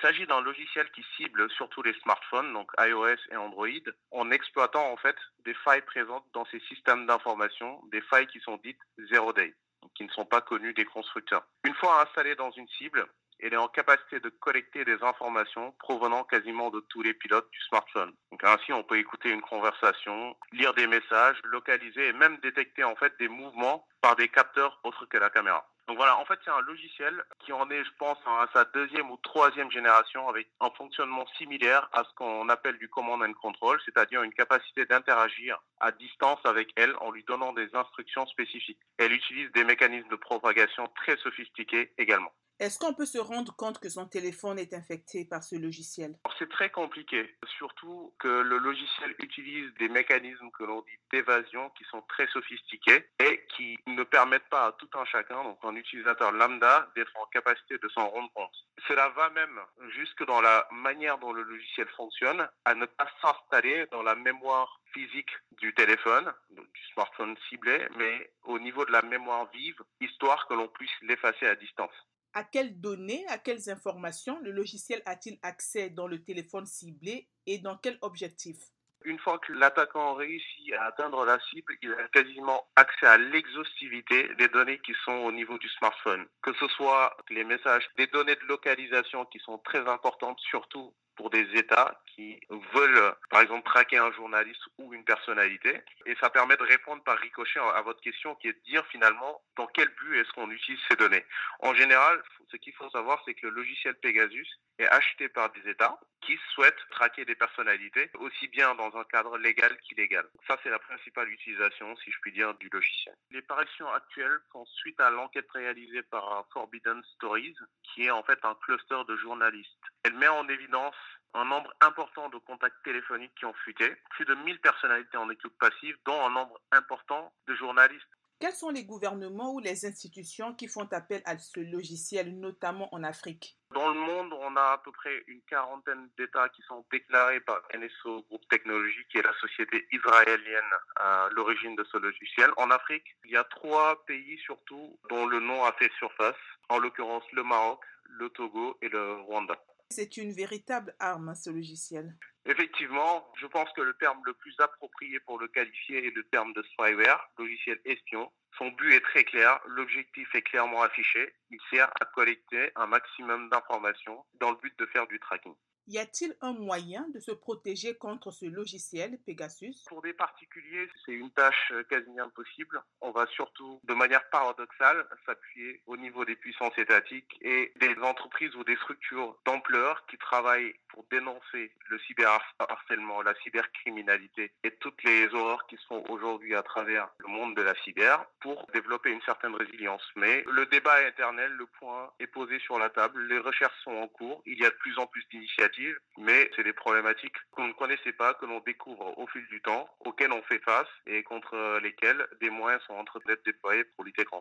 s'agit d'un logiciel qui cible surtout les smartphones, donc iOS et Android, en exploitant en fait des failles présentes dans ces systèmes d'information, des failles qui sont dites zero day, qui ne sont pas connues des constructeurs. Une fois installées dans une cible, elle est en capacité de collecter des informations provenant quasiment de tous les pilotes du smartphone. Ainsi, on peut écouter une conversation, lire des messages, localiser et même détecter en fait des mouvements par des capteurs autres que la caméra. Donc voilà, en fait, c'est un logiciel qui en est, je pense, à sa deuxième ou troisième génération avec un fonctionnement similaire à ce qu'on appelle du command and control, c'est-à-dire une capacité d'interagir à distance avec elle en lui donnant des instructions spécifiques. Elle utilise des mécanismes de propagation très sophistiqués également. Est-ce qu'on peut se rendre compte que son téléphone est infecté par ce logiciel? C'est très compliqué, surtout que le logiciel utilise des mécanismes que l'on dit d'évasion qui sont très sophistiqués et qui ne permettent pas à tout un chacun, donc un utilisateur lambda, d'être en capacité de s'en rendre compte. Cela va même jusque dans la manière dont le logiciel fonctionne, à ne pas s'installer dans la mémoire physique du téléphone, du smartphone ciblé, mais au niveau de la mémoire vive, histoire que l'on puisse l'effacer à distance. À quelles données, à quelles informations le logiciel a-t-il accès dans le téléphone ciblé et dans quel objectif? Une fois que l'attaquant réussit à atteindre la cible, il a quasiment accès à l'exhaustivité des données qui sont au niveau du smartphone. Que ce soit les messages, des données de localisation qui sont très importantes, surtout pour des États qui veulent, par exemple, traquer un journaliste ou une personnalité. Et ça permet de répondre par ricochet à votre question qui est de dire finalement dans quel but est-ce qu'on utilise ces données. En général, ce qu'il faut savoir, c'est que le logiciel Pegasus est acheté par des États qui souhaitent traquer des personnalités, aussi bien dans un cadre légal qu'illégal. Ça, c'est la principale utilisation, si je puis dire, du logiciel. Les parutions actuelles font suite à l'enquête réalisée par Forbidden Stories, qui est en fait un cluster de journalistes. Elle met en évidence un nombre important de contacts téléphoniques qui ont fuité, plus de 1000 personnalités en écoute passive, dont un nombre important de journalistes. Quels sont les gouvernements ou les institutions qui font appel à ce logiciel, notamment en Afrique? Dans le monde, on a à peu près une quarantaine d'États qui sont déclarés par NSO Groupe Technologique, qui est la société israélienne à l'origine de ce logiciel. En Afrique, il y a trois pays surtout dont le nom a fait surface, en l'occurrence le Maroc, le Togo et le Rwanda. C'est une véritable arme, ce logiciel. Effectivement, je pense que le terme le plus approprié pour le qualifier est le terme de spyware, logiciel espion. Son but est très clair, l'objectif est clairement affiché. Il sert à collecter un maximum d'informations dans le but de faire du tracking. Y a-t-il un moyen de se protéger contre ce logiciel Pegasus? Pour des particuliers, c'est une tâche euh, quasi impossible. On va surtout, de manière paradoxale, s'appuyer au niveau des puissances étatiques et des entreprises ou des structures d'ampleur qui travaillent pour dénoncer le cyberharcèlement, la cybercriminalité et toutes les horreurs qui se font aujourd'hui à travers le monde de la cyber pour développer une certaine résilience. Mais le débat est éternel, le point est posé sur la table, les recherches sont en cours, il y a de plus en plus d'initiatives, mais c'est des problématiques qu'on ne connaissait pas, que l'on découvre au fil du temps, auxquelles on fait face et contre lesquelles des moyens sont en train d'être déployés pour lutter contre.